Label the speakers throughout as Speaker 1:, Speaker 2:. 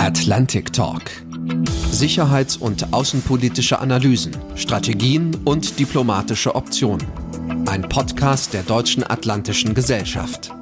Speaker 1: Atlantic Talk. Sicherheits- und außenpolitische Analysen, Strategien und diplomatische Optionen. Ein Podcast der Deutschen Atlantischen Gesellschaft.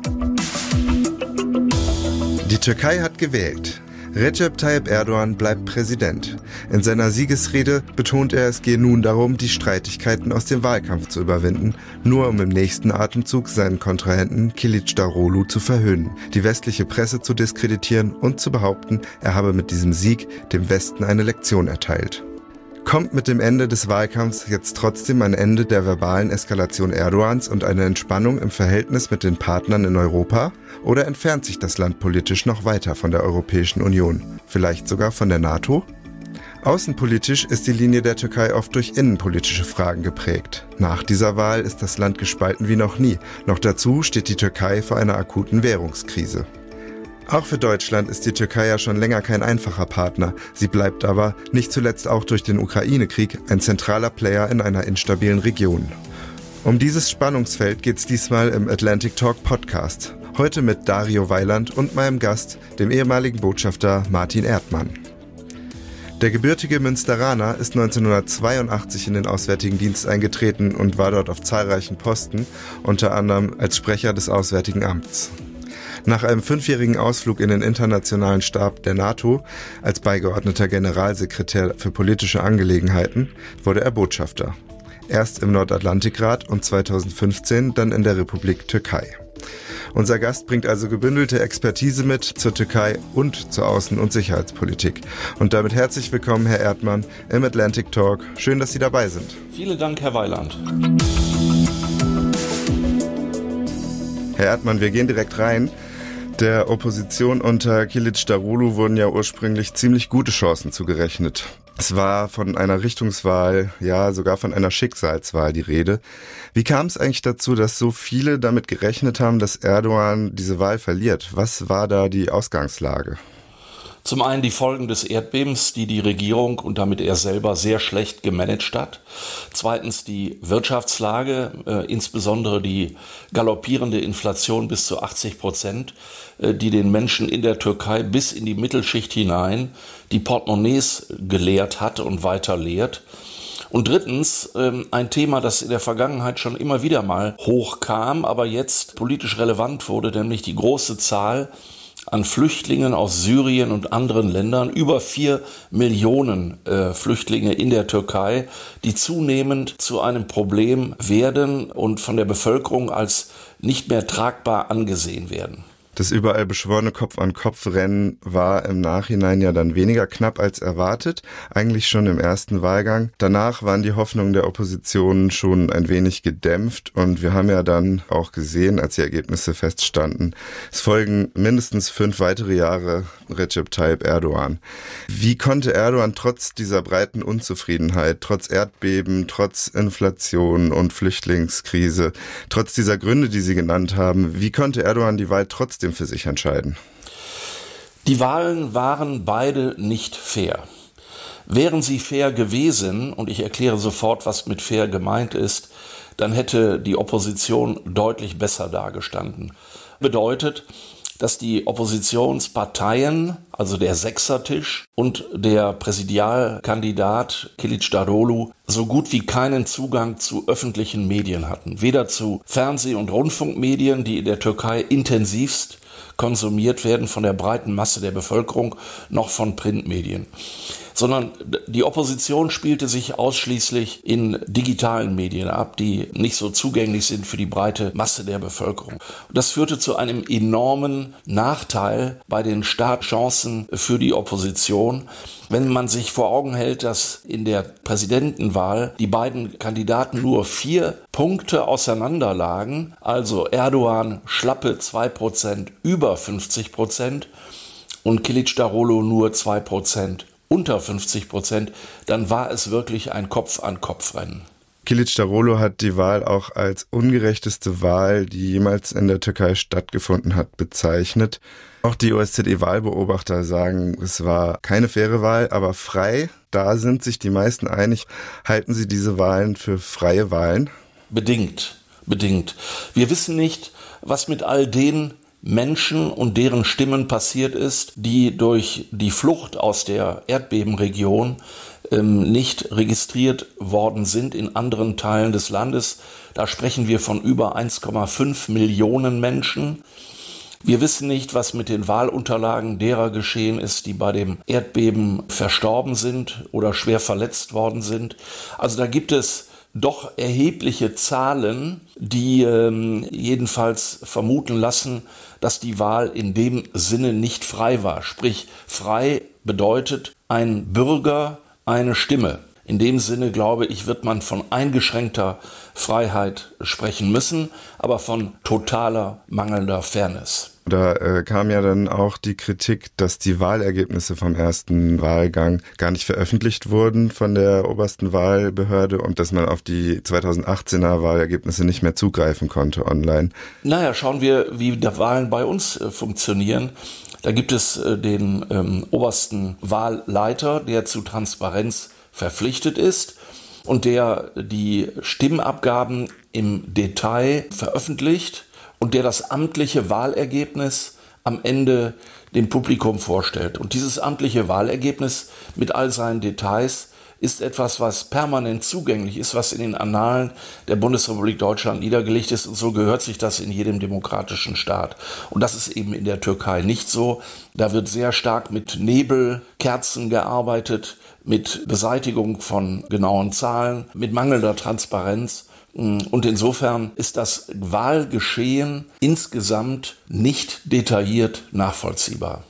Speaker 2: Die Türkei hat gewählt. Recep Tayyip Erdogan bleibt Präsident. In seiner Siegesrede betont er, es gehe nun darum, die Streitigkeiten aus dem Wahlkampf zu überwinden, nur um im nächsten Atemzug seinen Kontrahenten Kilic Darolu zu verhöhnen, die westliche Presse zu diskreditieren und zu behaupten, er habe mit diesem Sieg dem Westen eine Lektion erteilt. Kommt mit dem Ende des Wahlkampfs jetzt trotzdem ein Ende der verbalen Eskalation Erdogans und eine Entspannung im Verhältnis mit den Partnern in Europa? Oder entfernt sich das Land politisch noch weiter von der Europäischen Union? Vielleicht sogar von der NATO? Außenpolitisch ist die Linie der Türkei oft durch innenpolitische Fragen geprägt. Nach dieser Wahl ist das Land gespalten wie noch nie. Noch dazu steht die Türkei vor einer akuten Währungskrise. Auch für Deutschland ist die Türkei ja schon länger kein einfacher Partner. Sie bleibt aber, nicht zuletzt auch durch den Ukraine-Krieg, ein zentraler Player in einer instabilen Region. Um dieses Spannungsfeld geht es diesmal im Atlantic Talk Podcast. Heute mit Dario Weiland und meinem Gast, dem ehemaligen Botschafter Martin Erdmann. Der gebürtige Münsteraner ist 1982 in den Auswärtigen Dienst eingetreten und war dort auf zahlreichen Posten, unter anderem als Sprecher des Auswärtigen Amts. Nach einem fünfjährigen Ausflug in den internationalen Stab der NATO als beigeordneter Generalsekretär für politische Angelegenheiten wurde er Botschafter. Erst im Nordatlantikrat und 2015 dann in der Republik Türkei. Unser Gast bringt also gebündelte Expertise mit zur Türkei und zur Außen- und Sicherheitspolitik. Und damit herzlich willkommen, Herr Erdmann, im Atlantic Talk. Schön, dass Sie dabei sind.
Speaker 3: Vielen Dank, Herr Weiland.
Speaker 2: Herr Erdmann, wir gehen direkt rein. Der Opposition unter Kilic Darulu wurden ja ursprünglich ziemlich gute Chancen zugerechnet. Es war von einer Richtungswahl, ja sogar von einer Schicksalswahl die Rede. Wie kam es eigentlich dazu, dass so viele damit gerechnet haben, dass Erdogan diese Wahl verliert? Was war da die Ausgangslage?
Speaker 3: Zum einen die Folgen des Erdbebens, die die Regierung und damit er selber sehr schlecht gemanagt hat. Zweitens die Wirtschaftslage, äh, insbesondere die galoppierende Inflation bis zu 80 Prozent, äh, die den Menschen in der Türkei bis in die Mittelschicht hinein die Portemonnaies geleert hat und weiter leert. Und drittens ähm, ein Thema, das in der Vergangenheit schon immer wieder mal hochkam, aber jetzt politisch relevant wurde, nämlich die große Zahl an Flüchtlingen aus Syrien und anderen Ländern, über vier Millionen äh, Flüchtlinge in der Türkei, die zunehmend zu einem Problem werden und von der Bevölkerung als nicht mehr tragbar angesehen werden.
Speaker 2: Das überall beschworene Kopf-an-Kopf-Rennen war im Nachhinein ja dann weniger knapp als erwartet, eigentlich schon im ersten Wahlgang. Danach waren die Hoffnungen der Opposition schon ein wenig gedämpft und wir haben ja dann auch gesehen, als die Ergebnisse feststanden, es folgen mindestens fünf weitere Jahre Recep Tayyip Erdogan. Wie konnte Erdogan trotz dieser breiten Unzufriedenheit, trotz Erdbeben, trotz Inflation und Flüchtlingskrise, trotz dieser Gründe, die Sie genannt haben, wie konnte Erdogan die Wahl trotzdem trotzdem für sich entscheiden?
Speaker 3: Die Wahlen waren beide nicht fair. Wären sie fair gewesen, und ich erkläre sofort, was mit fair gemeint ist, dann hätte die Opposition deutlich besser dargestanden. Bedeutet, dass die Oppositionsparteien, also der Sechsertisch und der Präsidialkandidat Kilic Darolu, so gut wie keinen Zugang zu öffentlichen Medien hatten. Weder zu Fernseh- und Rundfunkmedien, die in der Türkei intensivst konsumiert werden von der breiten Masse der Bevölkerung, noch von Printmedien sondern die Opposition spielte sich ausschließlich in digitalen Medien ab, die nicht so zugänglich sind für die breite Masse der Bevölkerung. Das führte zu einem enormen Nachteil bei den Startchancen für die Opposition, wenn man sich vor Augen hält, dass in der Präsidentenwahl die beiden Kandidaten nur vier Punkte auseinander lagen, also Erdogan schlappe zwei Prozent über 50 Prozent und Kilic Darolo nur zwei Prozent unter 50 Prozent, dann war es wirklich ein Kopf-an-Kopf-Rennen.
Speaker 2: Kilic Darolo hat die Wahl auch als ungerechteste Wahl, die jemals in der Türkei stattgefunden hat, bezeichnet. Auch die OSZE-Wahlbeobachter sagen, es war keine faire Wahl, aber frei. Da sind sich die meisten einig. Halten Sie diese Wahlen für freie Wahlen?
Speaker 3: Bedingt, bedingt. Wir wissen nicht, was mit all den Menschen und deren Stimmen passiert ist, die durch die Flucht aus der Erdbebenregion ähm, nicht registriert worden sind in anderen Teilen des Landes. Da sprechen wir von über 1,5 Millionen Menschen. Wir wissen nicht, was mit den Wahlunterlagen derer geschehen ist, die bei dem Erdbeben verstorben sind oder schwer verletzt worden sind. Also da gibt es doch erhebliche Zahlen, die ähm, jedenfalls vermuten lassen, dass die Wahl in dem Sinne nicht frei war. Sprich, frei bedeutet ein Bürger eine Stimme. In dem Sinne, glaube ich, wird man von eingeschränkter Freiheit sprechen müssen, aber von totaler mangelnder Fairness.
Speaker 2: Da äh, kam ja dann auch die Kritik, dass die Wahlergebnisse vom ersten Wahlgang gar nicht veröffentlicht wurden von der obersten Wahlbehörde und dass man auf die 2018er Wahlergebnisse nicht mehr zugreifen konnte online.
Speaker 3: Naja, schauen wir, wie die Wahlen bei uns äh, funktionieren. Da gibt es äh, den ähm, obersten Wahlleiter, der zu Transparenz verpflichtet ist und der die Stimmabgaben im Detail veröffentlicht und der das amtliche Wahlergebnis am Ende dem Publikum vorstellt. Und dieses amtliche Wahlergebnis mit all seinen Details ist etwas, was permanent zugänglich ist, was in den Annalen der Bundesrepublik Deutschland niedergelegt ist. Und so gehört sich das in jedem demokratischen Staat. Und das ist eben in der Türkei nicht so. Da wird sehr stark mit Nebelkerzen gearbeitet, mit Beseitigung von genauen Zahlen, mit mangelnder Transparenz. Und insofern ist das Wahlgeschehen insgesamt nicht detailliert nachvollziehbar.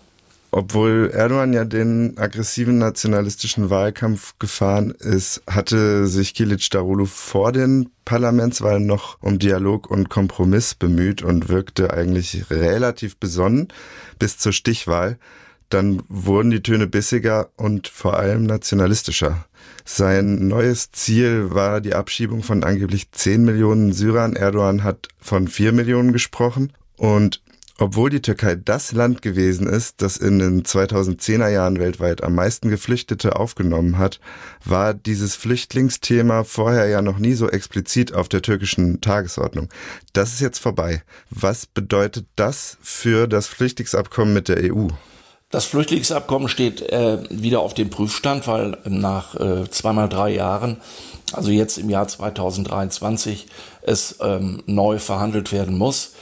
Speaker 2: Obwohl Erdogan ja den aggressiven nationalistischen Wahlkampf gefahren ist, hatte sich Kilic Darulu vor den Parlamentswahlen noch um Dialog und Kompromiss bemüht und wirkte eigentlich relativ besonnen bis zur Stichwahl. Dann wurden die Töne bissiger und vor allem nationalistischer. Sein neues Ziel war die Abschiebung von angeblich 10 Millionen Syrern. Erdogan hat von 4 Millionen gesprochen. Und obwohl die Türkei das Land gewesen ist, das in den 2010er Jahren weltweit am meisten Geflüchtete aufgenommen hat, war dieses Flüchtlingsthema vorher ja noch nie so explizit auf der türkischen Tagesordnung. Das ist jetzt vorbei. Was bedeutet das für das Flüchtlingsabkommen mit der EU?
Speaker 3: Das Flüchtlingsabkommen steht äh, wieder auf dem Prüfstand, weil nach äh, zweimal drei Jahren, also jetzt im Jahr 2023, es ähm, neu verhandelt werden muss.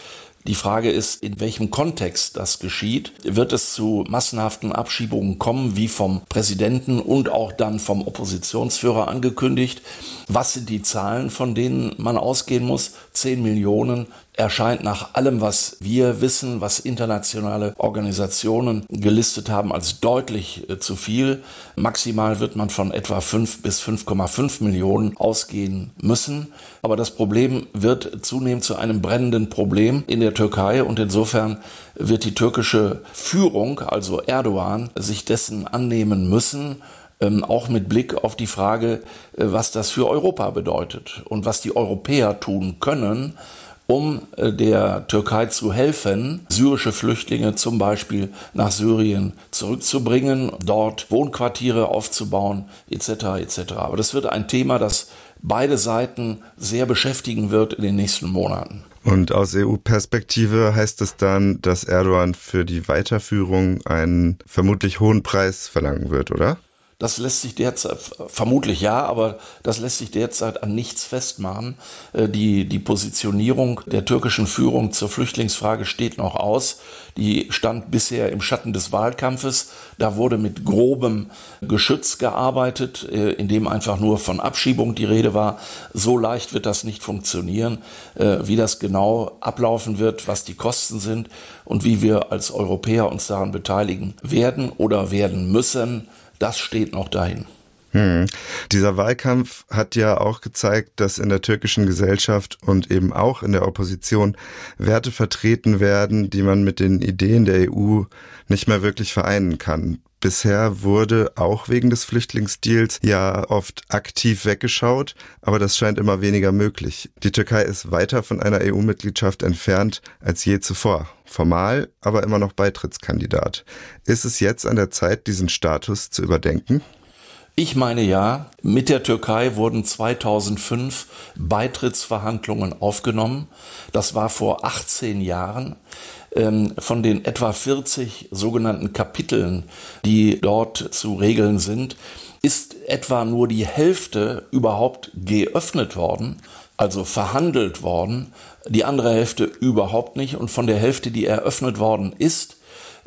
Speaker 3: Die Frage ist, in welchem Kontext das geschieht. Wird es zu massenhaften Abschiebungen kommen, wie vom Präsidenten und auch dann vom Oppositionsführer angekündigt? Was sind die Zahlen, von denen man ausgehen muss? Zehn Millionen erscheint nach allem, was wir wissen, was internationale Organisationen gelistet haben, als deutlich äh, zu viel. Maximal wird man von etwa 5 bis 5,5 Millionen ausgehen müssen. Aber das Problem wird zunehmend zu einem brennenden Problem in der Türkei und insofern wird die türkische Führung, also Erdogan, sich dessen annehmen müssen ähm, auch mit Blick auf die Frage, äh, was das für Europa bedeutet und was die Europäer tun können, um äh, der Türkei zu helfen, syrische Flüchtlinge zum Beispiel nach Syrien zurückzubringen, dort Wohnquartiere aufzubauen, etc. etc. Aber das wird ein Thema, das beide Seiten sehr beschäftigen wird in den nächsten Monaten.
Speaker 2: Und aus EU-Perspektive heißt es dann, dass Erdogan für die Weiterführung einen vermutlich hohen Preis verlangen wird, oder?
Speaker 3: Das lässt sich derzeit, vermutlich ja, aber das lässt sich derzeit an nichts festmachen. Äh, die, die Positionierung der türkischen Führung zur Flüchtlingsfrage steht noch aus. Die stand bisher im Schatten des Wahlkampfes. Da wurde mit grobem Geschütz gearbeitet, äh, in dem einfach nur von Abschiebung die Rede war. So leicht wird das nicht funktionieren. Äh, wie das genau ablaufen wird, was die Kosten sind und wie wir als Europäer uns daran beteiligen werden oder werden müssen, das steht noch dahin.
Speaker 2: Hm. Dieser Wahlkampf hat ja auch gezeigt, dass in der türkischen Gesellschaft und eben auch in der Opposition Werte vertreten werden, die man mit den Ideen der EU nicht mehr wirklich vereinen kann. Bisher wurde auch wegen des Flüchtlingsdeals ja oft aktiv weggeschaut, aber das scheint immer weniger möglich. Die Türkei ist weiter von einer EU-Mitgliedschaft entfernt als je zuvor. Formal, aber immer noch Beitrittskandidat. Ist es jetzt an der Zeit, diesen Status zu überdenken?
Speaker 3: Ich meine ja, mit der Türkei wurden 2005 Beitrittsverhandlungen aufgenommen. Das war vor 18 Jahren. Ähm, von den etwa 40 sogenannten Kapiteln, die dort zu regeln sind, ist etwa nur die Hälfte überhaupt geöffnet worden, also verhandelt worden, die andere Hälfte überhaupt nicht. Und von der Hälfte, die eröffnet worden ist,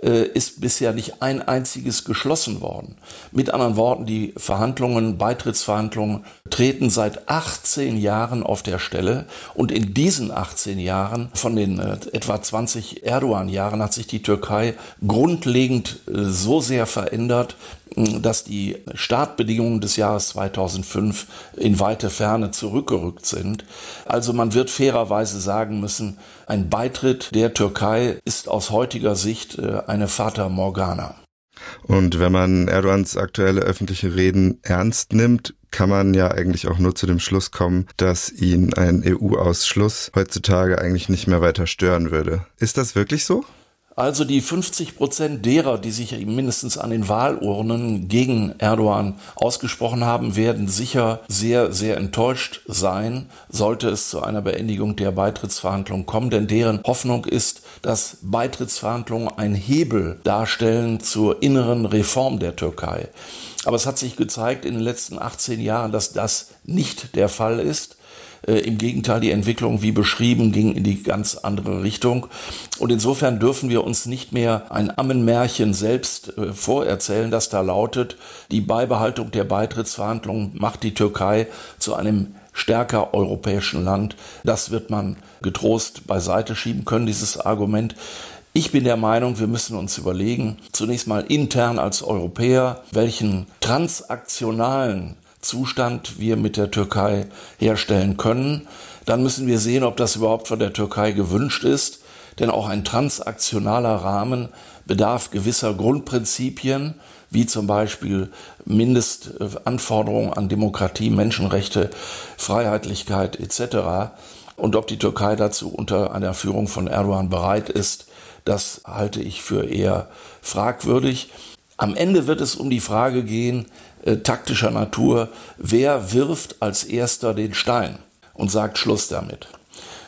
Speaker 3: äh, ist bisher nicht ein einziges geschlossen worden. Mit anderen Worten, die Verhandlungen, Beitrittsverhandlungen treten seit 18 Jahren auf der Stelle und in diesen 18 Jahren, von den äh, etwa 20 Erdogan-Jahren, hat sich die Türkei grundlegend äh, so sehr verändert, dass die Startbedingungen des Jahres 2005 in weite Ferne zurückgerückt sind. Also man wird fairerweise sagen müssen, ein Beitritt der Türkei ist aus heutiger Sicht äh, eine Fata Morgana.
Speaker 2: Und wenn man Erdogans aktuelle öffentliche Reden ernst nimmt, kann man ja eigentlich auch nur zu dem Schluss kommen, dass ihn ein EU-Ausschluss heutzutage eigentlich nicht mehr weiter stören würde. Ist das wirklich so?
Speaker 3: Also die 50 Prozent derer, die sich mindestens an den Wahlurnen gegen Erdogan ausgesprochen haben, werden sicher sehr, sehr enttäuscht sein, sollte es zu einer Beendigung der Beitrittsverhandlungen kommen. Denn deren Hoffnung ist, dass Beitrittsverhandlungen ein Hebel darstellen zur inneren Reform der Türkei. Aber es hat sich gezeigt in den letzten 18 Jahren, dass das nicht der Fall ist. Äh, Im Gegenteil, die Entwicklung, wie beschrieben, ging in die ganz andere Richtung. Und insofern dürfen wir uns nicht mehr ein Ammenmärchen selbst äh, vorerzählen, das da lautet, die Beibehaltung der Beitrittsverhandlungen macht die Türkei zu einem stärker europäischen Land. Das wird man getrost beiseite schieben können, dieses Argument. Ich bin der Meinung, wir müssen uns überlegen, zunächst mal intern als Europäer, welchen transaktionalen Zustand wir mit der Türkei herstellen können. Dann müssen wir sehen, ob das überhaupt von der Türkei gewünscht ist. Denn auch ein transaktionaler Rahmen bedarf gewisser Grundprinzipien, wie zum Beispiel Mindestanforderungen an Demokratie, Menschenrechte, Freiheitlichkeit etc. Und ob die Türkei dazu unter einer Führung von Erdogan bereit ist, das halte ich für eher fragwürdig. Am Ende wird es um die Frage gehen, äh, taktischer Natur, wer wirft als erster den Stein und sagt Schluss damit.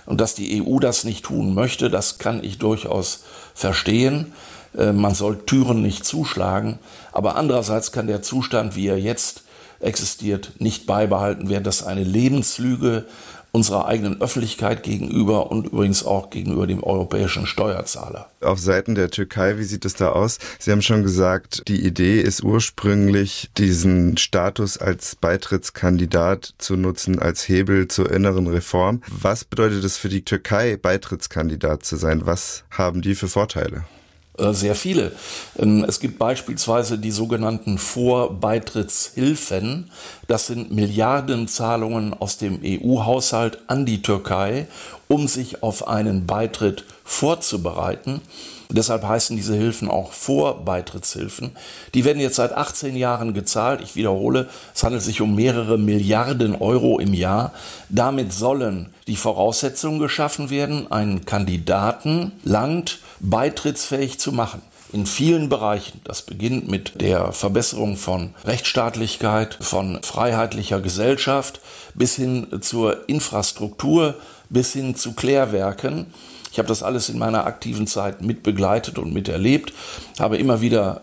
Speaker 3: Und dass die EU das nicht tun möchte, das kann ich durchaus verstehen. Äh, man soll Türen nicht zuschlagen, aber andererseits kann der Zustand, wie er jetzt existiert, nicht beibehalten werden. Das ist eine Lebenslüge unserer eigenen Öffentlichkeit gegenüber und übrigens auch gegenüber dem europäischen Steuerzahler.
Speaker 2: Auf Seiten der Türkei, wie sieht es da aus? Sie haben schon gesagt, die Idee ist ursprünglich, diesen Status als Beitrittskandidat zu nutzen, als Hebel zur inneren Reform. Was bedeutet es für die Türkei, Beitrittskandidat zu sein? Was haben die für Vorteile?
Speaker 3: Äh, sehr viele. Ähm, es gibt beispielsweise die sogenannten Vorbeitrittshilfen. Das sind Milliardenzahlungen aus dem EU-Haushalt an die Türkei, um sich auf einen Beitritt vorzubereiten. Deshalb heißen diese Hilfen auch Vorbeitrittshilfen. Die werden jetzt seit 18 Jahren gezahlt. Ich wiederhole, es handelt sich um mehrere Milliarden Euro im Jahr. Damit sollen die Voraussetzungen geschaffen werden, ein Kandidatenland beitrittsfähig zu machen in vielen Bereichen. Das beginnt mit der Verbesserung von Rechtsstaatlichkeit, von freiheitlicher Gesellschaft bis hin zur Infrastruktur, bis hin zu Klärwerken. Ich habe das alles in meiner aktiven Zeit mitbegleitet und miterlebt, habe immer wieder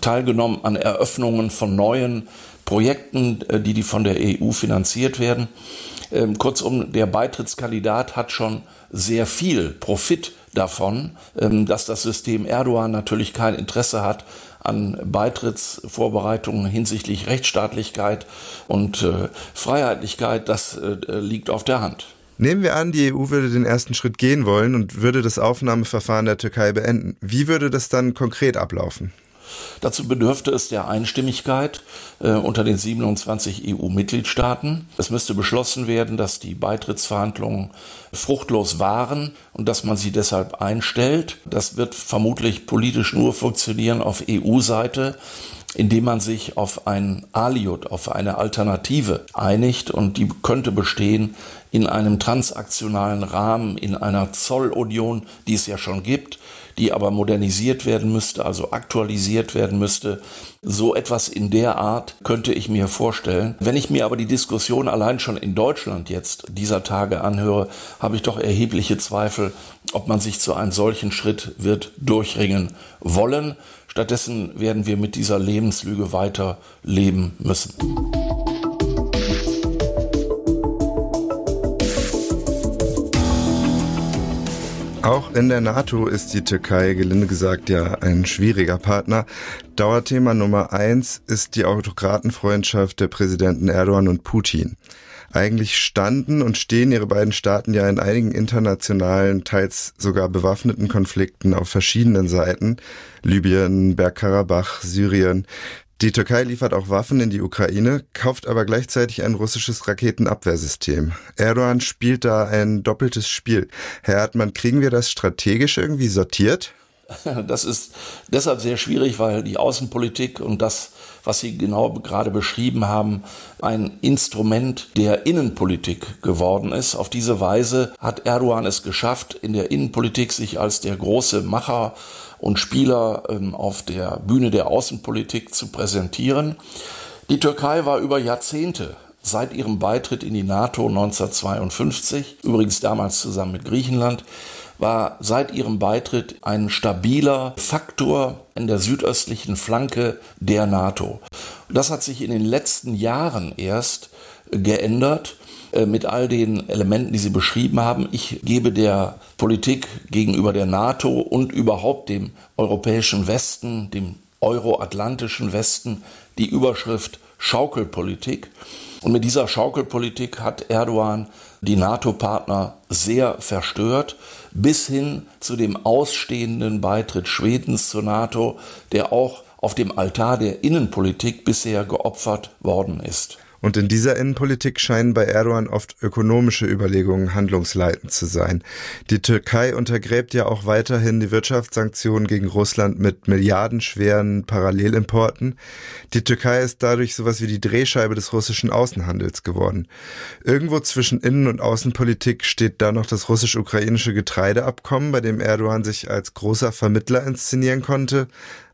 Speaker 3: teilgenommen an Eröffnungen von neuen Projekten, äh, die, die von der EU finanziert werden. Ähm, kurzum, der Beitrittskandidat hat schon sehr viel Profit davon, ähm, dass das System Erdogan natürlich kein Interesse hat an Beitrittsvorbereitungen hinsichtlich Rechtsstaatlichkeit und äh, Freiheitlichkeit. Das äh, liegt auf der Hand.
Speaker 2: Nehmen wir an, die EU würde den ersten Schritt gehen wollen und würde das Aufnahmeverfahren der Türkei beenden. Wie würde das dann konkret ablaufen?
Speaker 3: Dazu bedürfte es der Einstimmigkeit äh, unter den 27 EU-Mitgliedstaaten. Es müsste beschlossen werden, dass die Beitrittsverhandlungen fruchtlos waren und dass man sie deshalb einstellt. Das wird vermutlich politisch nur funktionieren auf EU-Seite indem man sich auf ein Aliot, auf eine Alternative einigt und die könnte bestehen in einem transaktionalen Rahmen, in einer Zollunion, die es ja schon gibt, die aber modernisiert werden müsste, also aktualisiert werden müsste. So etwas in der Art könnte ich mir vorstellen. Wenn ich mir aber die Diskussion allein schon in Deutschland jetzt dieser Tage anhöre, habe ich doch erhebliche Zweifel, ob man sich zu einem solchen Schritt wird durchringen wollen. Stattdessen werden wir mit dieser Lebenslüge weiter leben müssen.
Speaker 2: Auch in der NATO ist die Türkei, gelinde gesagt, ja ein schwieriger Partner. Dauerthema Nummer eins ist die Autokratenfreundschaft der Präsidenten Erdogan und Putin. Eigentlich standen und stehen ihre beiden Staaten ja in einigen internationalen, teils sogar bewaffneten Konflikten auf verschiedenen Seiten. Libyen, Bergkarabach, Syrien. Die Türkei liefert auch Waffen in die Ukraine, kauft aber gleichzeitig ein russisches Raketenabwehrsystem. Erdogan spielt da ein doppeltes Spiel. Herr Erdmann, kriegen wir das strategisch irgendwie sortiert?
Speaker 3: Das ist deshalb sehr schwierig, weil die Außenpolitik und das, was Sie genau gerade beschrieben haben, ein Instrument der Innenpolitik geworden ist. Auf diese Weise hat Erdogan es geschafft, in der Innenpolitik sich als der große Macher und Spieler ähm, auf der Bühne der Außenpolitik zu präsentieren. Die Türkei war über Jahrzehnte seit ihrem Beitritt in die NATO 1952, übrigens damals zusammen mit Griechenland, war seit ihrem Beitritt ein stabiler Faktor in der südöstlichen Flanke der NATO. Das hat sich in den letzten Jahren erst geändert mit all den Elementen, die Sie beschrieben haben. Ich gebe der Politik gegenüber der NATO und überhaupt dem europäischen Westen, dem euroatlantischen Westen, die Überschrift Schaukelpolitik. Und mit dieser Schaukelpolitik hat Erdogan die NATO-Partner sehr verstört, bis hin zu dem ausstehenden Beitritt Schwedens zur NATO, der auch auf dem Altar der Innenpolitik bisher geopfert worden ist.
Speaker 2: Und in dieser Innenpolitik scheinen bei Erdogan oft ökonomische Überlegungen handlungsleitend zu sein. Die Türkei untergräbt ja auch weiterhin die Wirtschaftssanktionen gegen Russland mit milliardenschweren Parallelimporten. Die Türkei ist dadurch sowas wie die Drehscheibe des russischen Außenhandels geworden. Irgendwo zwischen Innen- und Außenpolitik steht da noch das russisch-ukrainische Getreideabkommen, bei dem Erdogan sich als großer Vermittler inszenieren konnte.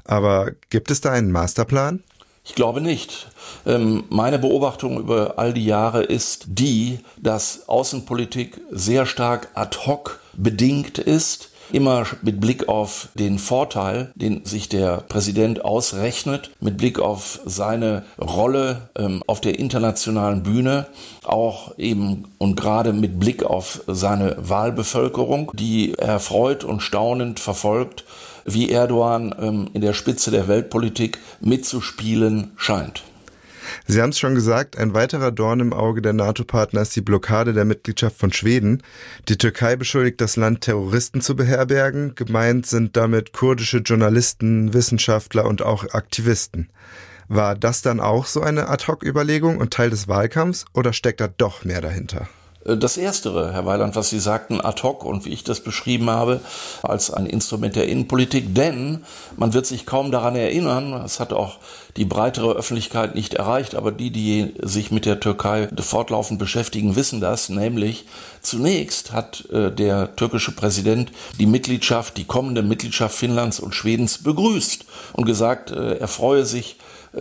Speaker 2: Aber gibt es da einen Masterplan?
Speaker 3: Ich glaube nicht. Ähm, meine Beobachtung über all die Jahre ist die, dass Außenpolitik sehr stark ad hoc bedingt ist immer mit Blick auf den Vorteil, den sich der Präsident ausrechnet, mit Blick auf seine Rolle ähm, auf der internationalen Bühne, auch eben und gerade mit Blick auf seine Wahlbevölkerung, die erfreut und staunend verfolgt, wie Erdogan ähm, in der Spitze der Weltpolitik mitzuspielen scheint.
Speaker 2: Sie haben es schon gesagt, ein weiterer Dorn im Auge der NATO-Partner ist die Blockade der Mitgliedschaft von Schweden. Die Türkei beschuldigt das Land, Terroristen zu beherbergen. Gemeint sind damit kurdische Journalisten, Wissenschaftler und auch Aktivisten. War das dann auch so eine Ad-Hoc-Überlegung und Teil des Wahlkampfs oder steckt da doch mehr dahinter?
Speaker 3: Äh, das Erstere, Herr Weiland, was Sie sagten, ad hoc und wie ich das beschrieben habe, als ein Instrument der Innenpolitik, denn man wird sich kaum daran erinnern, es hat auch die breitere Öffentlichkeit nicht erreicht, aber die, die sich mit der Türkei fortlaufend beschäftigen, wissen das, nämlich zunächst hat äh, der türkische Präsident die Mitgliedschaft, die kommende Mitgliedschaft Finnlands und Schwedens begrüßt und gesagt, äh, er freue sich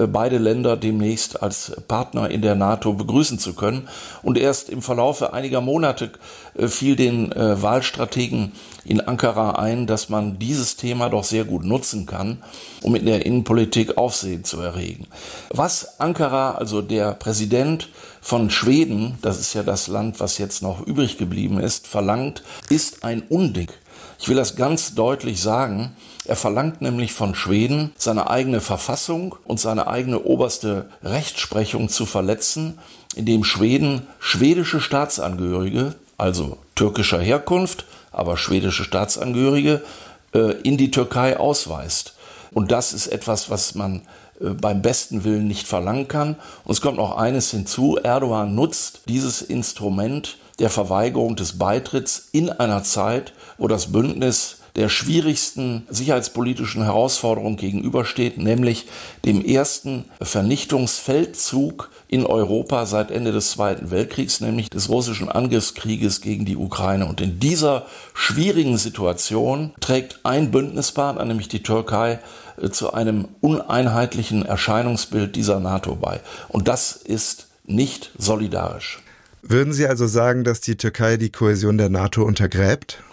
Speaker 3: beide Länder demnächst als Partner in der NATO begrüßen zu können. Und erst im Verlaufe einiger Monate äh, fiel den äh, Wahlstrategen in Ankara ein, dass man dieses Thema doch sehr gut nutzen kann, um in der Innenpolitik Aufsehen zu erregen. Was Ankara, also der Präsident von Schweden, das ist ja das Land, was jetzt noch übrig geblieben ist, verlangt, ist ein Unding. Ich will das ganz deutlich sagen. Er verlangt nämlich von Schweden, seine eigene Verfassung und seine eigene oberste Rechtsprechung zu verletzen, indem Schweden schwedische Staatsangehörige, also türkischer Herkunft, aber schwedische Staatsangehörige, äh, in die Türkei ausweist. Und das ist etwas, was man äh, beim besten Willen nicht verlangen kann. Und es kommt noch eines hinzu. Erdogan nutzt dieses Instrument der Verweigerung des Beitritts in einer Zeit, wo das Bündnis der schwierigsten sicherheitspolitischen Herausforderung gegenübersteht, nämlich dem ersten Vernichtungsfeldzug in Europa seit Ende des Zweiten Weltkriegs, nämlich des russischen Angriffskrieges gegen die Ukraine. Und in dieser schwierigen Situation trägt ein Bündnispartner, nämlich die Türkei, äh, zu einem uneinheitlichen Erscheinungsbild dieser NATO bei. Und das ist nicht solidarisch.
Speaker 2: Würden Sie also sagen, dass die Türkei die Kohäsion der NATO untergräbt?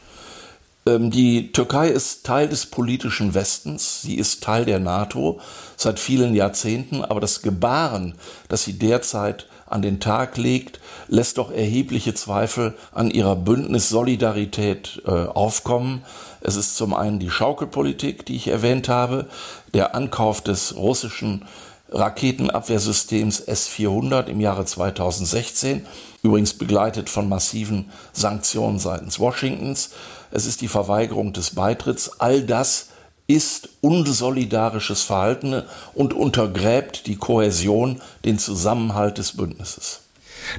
Speaker 3: Ähm, die Türkei ist Teil des politischen Westens, sie ist Teil der NATO seit vielen Jahrzehnten, aber das Gebaren, das sie derzeit an den Tag legt, lässt doch erhebliche Zweifel an ihrer Bündnissolidarität äh, aufkommen. Es ist zum einen die Schaukelpolitik, die ich erwähnt habe, der Ankauf des russischen Raketenabwehrsystems S-400 im Jahre 2016, übrigens begleitet von massiven Sanktionen seitens Washingtons. Es ist die Verweigerung des Beitritts. All das ist unsolidarisches Verhalten und untergräbt die Kohäsion, den Zusammenhalt des Bündnisses.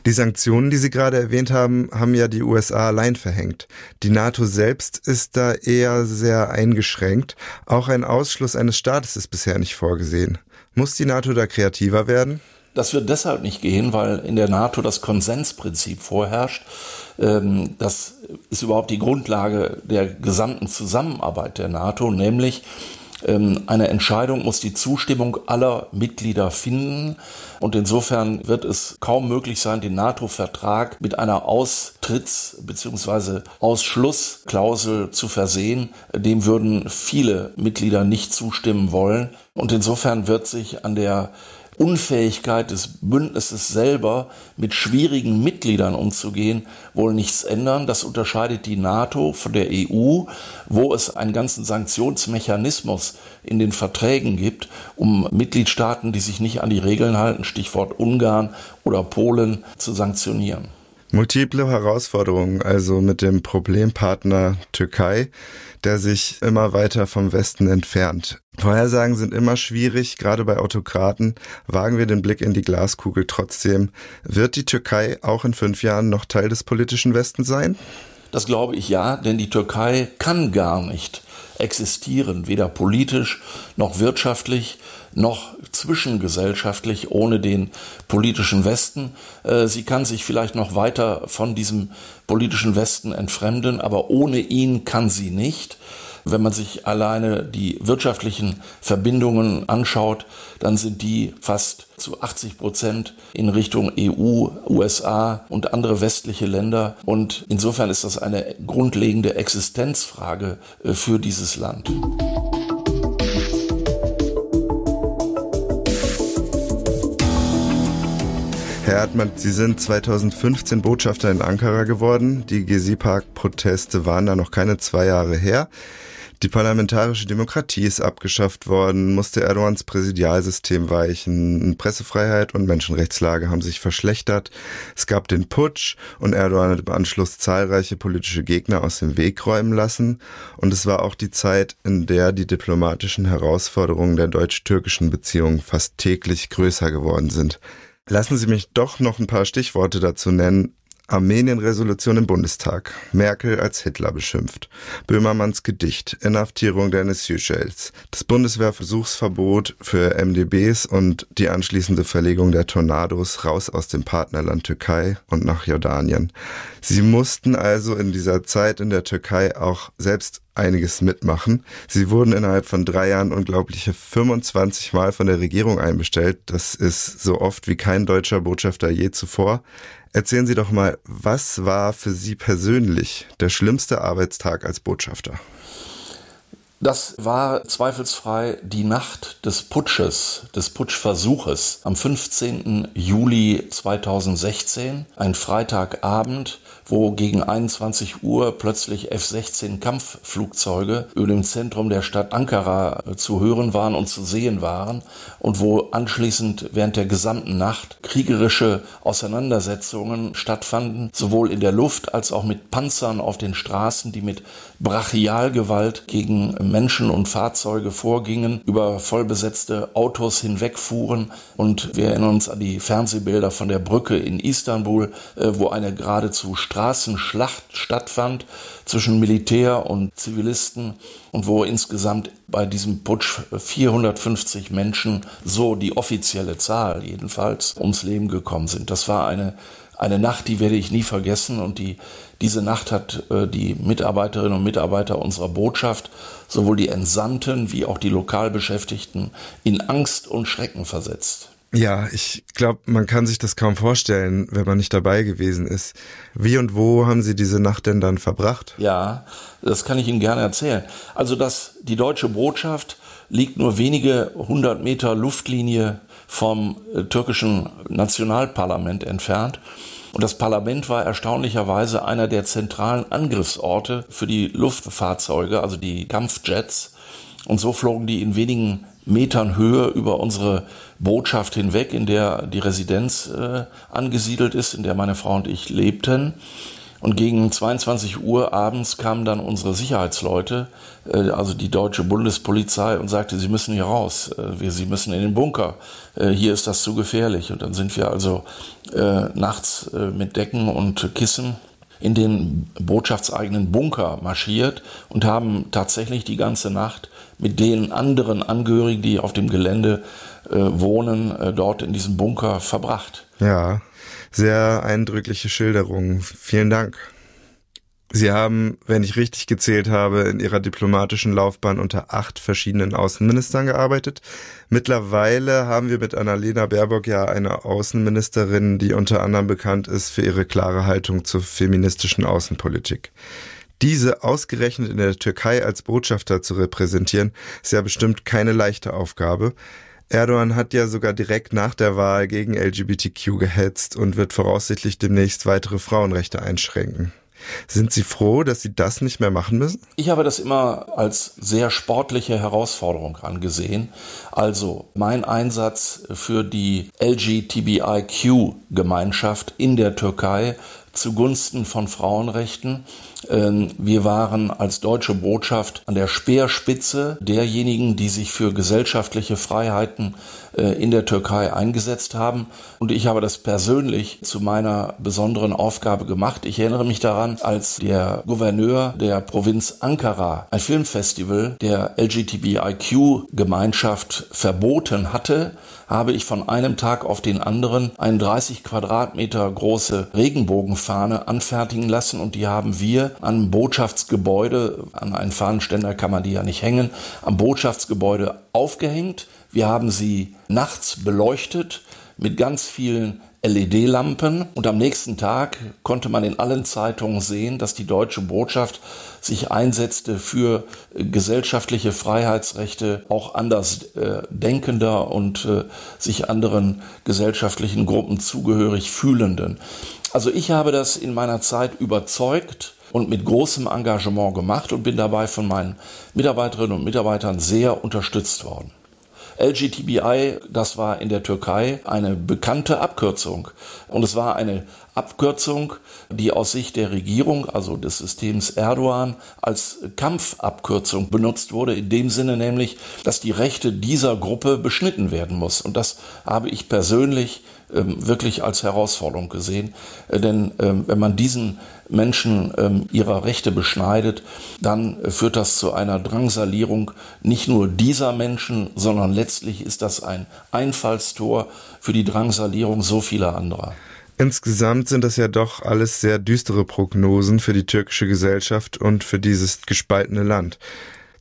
Speaker 2: Die Sanktionen, die Sie gerade erwähnt haben, haben ja die USA allein verhängt. Die NATO selbst ist da eher sehr eingeschränkt. Auch ein Ausschluss eines Staates ist bisher nicht vorgesehen. Muss die NATO da kreativer werden?
Speaker 3: Das wird deshalb nicht gehen, weil in der NATO das Konsensprinzip vorherrscht. Ähm, das ist überhaupt die Grundlage der gesamten Zusammenarbeit der NATO, nämlich ähm, eine Entscheidung muss die Zustimmung aller Mitglieder finden. Und insofern wird es kaum möglich sein, den NATO-Vertrag mit einer Austritts- bzw. Ausschlussklausel zu versehen. Dem würden viele Mitglieder nicht zustimmen wollen. Und insofern wird sich an der Unfähigkeit des Bündnisses selber mit schwierigen Mitgliedern umzugehen, wohl nichts ändern. Das unterscheidet die NATO von der EU, wo es einen ganzen Sanktionsmechanismus in den Verträgen gibt, um Mitgliedstaaten, die sich nicht an die Regeln halten, Stichwort Ungarn oder Polen, zu sanktionieren.
Speaker 2: Multiple Herausforderungen, also mit dem Problempartner Türkei, der sich immer weiter vom Westen entfernt. Vorhersagen sind immer schwierig, gerade bei Autokraten. Wagen wir den Blick in die Glaskugel trotzdem. Wird die Türkei auch in fünf Jahren noch Teil des politischen Westens sein?
Speaker 3: Das glaube ich ja, denn die Türkei kann gar nicht existieren, weder politisch noch wirtschaftlich noch zwischengesellschaftlich ohne den politischen Westen. Äh, sie kann sich vielleicht noch weiter von diesem politischen Westen entfremden, aber ohne ihn kann sie nicht. Wenn man sich alleine die wirtschaftlichen Verbindungen anschaut, dann sind die fast zu 80 Prozent in Richtung EU, USA und andere westliche Länder. Und insofern ist das eine grundlegende Existenzfrage äh, für dieses Land.
Speaker 2: Herr Erdmann, Sie sind 2015 Botschafter in Ankara geworden. Die Gezi-Park-Proteste waren da noch keine zwei Jahre her. Die parlamentarische Demokratie ist abgeschafft worden, musste Erdogans Präsidialsystem weichen, Pressefreiheit und Menschenrechtslage haben sich verschlechtert. Es gab den Putsch und Erdogan hat im Anschluss zahlreiche politische Gegner aus dem Weg räumen lassen. Und es war auch die Zeit, in der die diplomatischen Herausforderungen der deutsch-türkischen Beziehungen fast täglich größer geworden sind. Lassen Sie mich doch noch ein paar Stichworte dazu nennen, Armenien-Resolution im Bundestag. Merkel als Hitler beschimpft. Böhmermanns Gedicht. Inhaftierung Dennis Yücels. Das Bundeswehrversuchsverbot für MDBs und die anschließende Verlegung der Tornados raus aus dem Partnerland Türkei und nach Jordanien. Sie mussten also in dieser Zeit in der Türkei auch selbst einiges mitmachen. Sie wurden innerhalb von drei Jahren unglaubliche 25 Mal von der Regierung einbestellt. Das ist so oft wie kein deutscher Botschafter je zuvor. Erzählen Sie doch mal, was war für Sie persönlich der schlimmste Arbeitstag als Botschafter?
Speaker 3: Das war zweifelsfrei die Nacht des Putsches, des Putschversuches am 15. Juli 2016, ein Freitagabend, wo gegen 21 Uhr plötzlich F-16 Kampfflugzeuge über dem Zentrum der Stadt Ankara äh, zu hören waren und zu sehen waren und wo anschließend während der gesamten Nacht kriegerische Auseinandersetzungen stattfanden, sowohl in der Luft als auch mit Panzern auf den Straßen, die mit Brachialgewalt gegen Menschen und Fahrzeuge vorgingen, über vollbesetzte Autos hinwegfuhren. Und wir erinnern uns an die Fernsehbilder von der Brücke in Istanbul, äh, wo eine geradezu Straßenschlacht stattfand zwischen Militär und Zivilisten und wo insgesamt bei diesem Putsch 450 Menschen, so die offizielle Zahl jedenfalls, ums Leben gekommen sind. Das war eine eine Nacht, die werde ich nie vergessen und die, diese Nacht hat äh, die Mitarbeiterinnen und Mitarbeiter unserer Botschaft, sowohl die Entsandten wie auch die Lokalbeschäftigten, in Angst und Schrecken versetzt.
Speaker 2: Ja, ich glaube, man kann sich das kaum vorstellen, wenn man nicht dabei gewesen ist. Wie und wo haben Sie diese Nacht denn dann verbracht?
Speaker 3: Ja, das kann ich Ihnen gerne erzählen. Also, dass die deutsche Botschaft liegt nur wenige hundert Meter Luftlinie vom äh, türkischen Nationalparlament entfernt. Und das Parlament war erstaunlicherweise einer der zentralen Angriffsorte für die Luftfahrzeuge, also die Kampfjets. Und so flogen die in wenigen Metern Höhe über unsere Botschaft hinweg, in der die Residenz äh, angesiedelt ist, in der meine Frau und ich lebten. Und gegen 22 Uhr abends kamen dann unsere Sicherheitsleute, äh, also die deutsche Bundespolizei, und sagte, sie müssen hier raus, äh, sie müssen in den Bunker, äh, hier ist das zu gefährlich. Und dann sind wir also nachts mit Decken und Kissen in den botschaftseigenen Bunker marschiert und haben tatsächlich die ganze Nacht mit den anderen Angehörigen, die auf dem Gelände wohnen, dort in diesem Bunker verbracht.
Speaker 2: Ja, sehr eindrückliche Schilderung. Vielen Dank. Sie haben, wenn ich richtig gezählt habe, in Ihrer diplomatischen Laufbahn unter acht verschiedenen Außenministern gearbeitet. Mittlerweile haben wir mit Annalena Baerbock ja eine Außenministerin, die unter anderem bekannt ist für ihre klare Haltung zur feministischen Außenpolitik. Diese ausgerechnet in der Türkei als Botschafter zu repräsentieren, ist ja bestimmt keine leichte Aufgabe. Erdogan hat ja sogar direkt nach der Wahl gegen LGBTQ gehetzt und wird voraussichtlich demnächst weitere Frauenrechte einschränken. Sind Sie froh, dass Sie das nicht mehr machen müssen?
Speaker 3: Ich habe das immer als sehr sportliche Herausforderung angesehen. Also mein Einsatz für die LGBTIQ-Gemeinschaft in der Türkei zugunsten von Frauenrechten. Ähm, wir waren als deutsche Botschaft an der Speerspitze derjenigen, die sich für gesellschaftliche Freiheiten äh, in der Türkei eingesetzt haben. Und ich habe das persönlich zu meiner besonderen Aufgabe gemacht. Ich erinnere mich daran, als der Gouverneur der Provinz Ankara ein Filmfestival der LGBTIQ-Gemeinschaft verboten hatte, habe ich von einem Tag auf den anderen eine 30 Quadratmeter große Regenbogenfahne anfertigen lassen und die haben wir am Botschaftsgebäude, an einen Fahnenständer kann man die ja nicht hängen, am Botschaftsgebäude aufgehängt. Wir haben sie nachts beleuchtet mit ganz vielen LED-Lampen und am nächsten Tag konnte man in allen Zeitungen sehen, dass die deutsche Botschaft sich einsetzte für äh, gesellschaftliche Freiheitsrechte auch anders äh, denkender und äh, sich anderen gesellschaftlichen Gruppen zugehörig fühlenden. Also ich habe das in meiner Zeit überzeugt und mit großem Engagement gemacht und bin dabei von meinen Mitarbeiterinnen und Mitarbeitern sehr unterstützt worden. LGTBI, das war in der Türkei eine bekannte Abkürzung. Und es war eine Abkürzung, die aus Sicht der Regierung, also des Systems Erdogan, als Kampfabkürzung benutzt wurde, in dem Sinne nämlich, dass die Rechte dieser Gruppe beschnitten werden muss. Und das habe ich persönlich wirklich als Herausforderung gesehen. Äh, denn ähm, wenn man diesen Menschen ähm, ihrer Rechte beschneidet, dann äh, führt das zu einer Drangsalierung nicht nur dieser Menschen, sondern letztlich ist das ein Einfallstor für die Drangsalierung so vieler anderer.
Speaker 2: Insgesamt sind das ja doch alles sehr düstere Prognosen für die türkische Gesellschaft und für dieses gespaltene Land.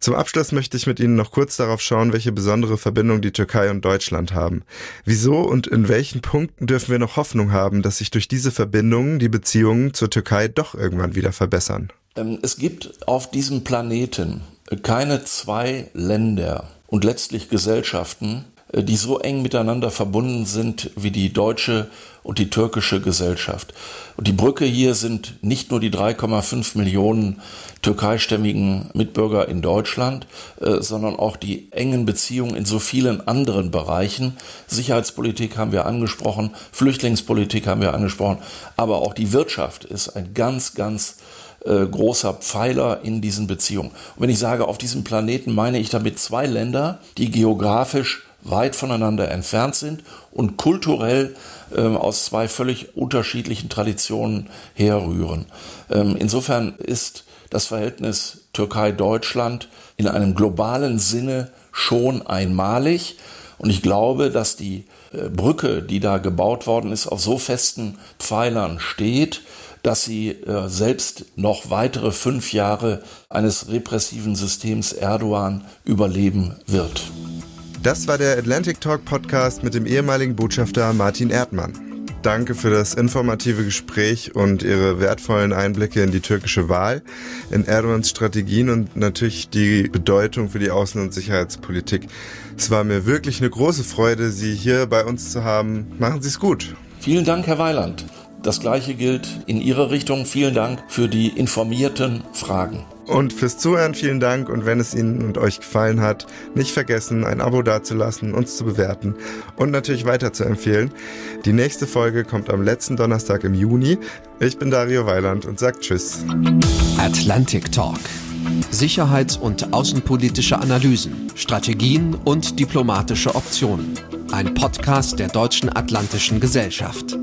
Speaker 2: Zum Abschluss möchte ich mit Ihnen noch kurz darauf schauen, welche besondere Verbindung die Türkei und Deutschland haben. Wieso und in welchen Punkten dürfen wir noch Hoffnung haben, dass sich durch diese Verbindungen die Beziehungen zur Türkei doch irgendwann wieder verbessern?
Speaker 3: Ähm, es gibt auf diesem Planeten keine zwei Länder und letztlich Gesellschaften, die so eng miteinander verbunden sind wie die deutsche und die türkische Gesellschaft. Und die Brücke hier sind nicht nur die 3,5 Millionen türkeistämmigen Mitbürger in Deutschland, äh, sondern auch die engen Beziehungen in so vielen anderen Bereichen. Sicherheitspolitik haben wir angesprochen, Flüchtlingspolitik haben wir angesprochen, aber auch die Wirtschaft ist ein ganz, ganz äh, großer Pfeiler in diesen Beziehungen. Und wenn ich sage auf diesem Planeten, meine ich damit zwei Länder, die geografisch weit voneinander entfernt sind und kulturell ähm, aus zwei völlig unterschiedlichen Traditionen herrühren. Ähm, insofern ist das Verhältnis Türkei-Deutschland in einem globalen Sinne schon einmalig. Und ich glaube, dass die äh, Brücke, die da gebaut worden ist, auf so festen Pfeilern steht, dass sie äh, selbst noch weitere fünf Jahre eines repressiven Systems Erdogan überleben wird.
Speaker 2: Das war der Atlantic Talk Podcast mit dem ehemaligen Botschafter Martin Erdmann. Danke für das informative Gespräch und Ihre wertvollen Einblicke in die türkische Wahl, in Erdogans Strategien und natürlich die Bedeutung für die Außen- und Sicherheitspolitik. Es war mir wirklich eine große Freude, Sie hier bei uns zu haben. Machen Sie es gut.
Speaker 3: Vielen Dank, Herr Weiland. Das gleiche gilt in Ihre Richtung. Vielen Dank für die informierten Fragen.
Speaker 2: Und fürs Zuhören vielen Dank und wenn es Ihnen und euch gefallen hat, nicht vergessen, ein Abo dazulassen, uns zu bewerten und natürlich weiter zu empfehlen. Die nächste Folge kommt am letzten Donnerstag im Juni. Ich bin Dario Weiland und sage Tschüss.
Speaker 1: Atlantic Talk. Sicherheits- und außenpolitische Analysen, Strategien und diplomatische Optionen. Ein Podcast der Deutschen Atlantischen Gesellschaft.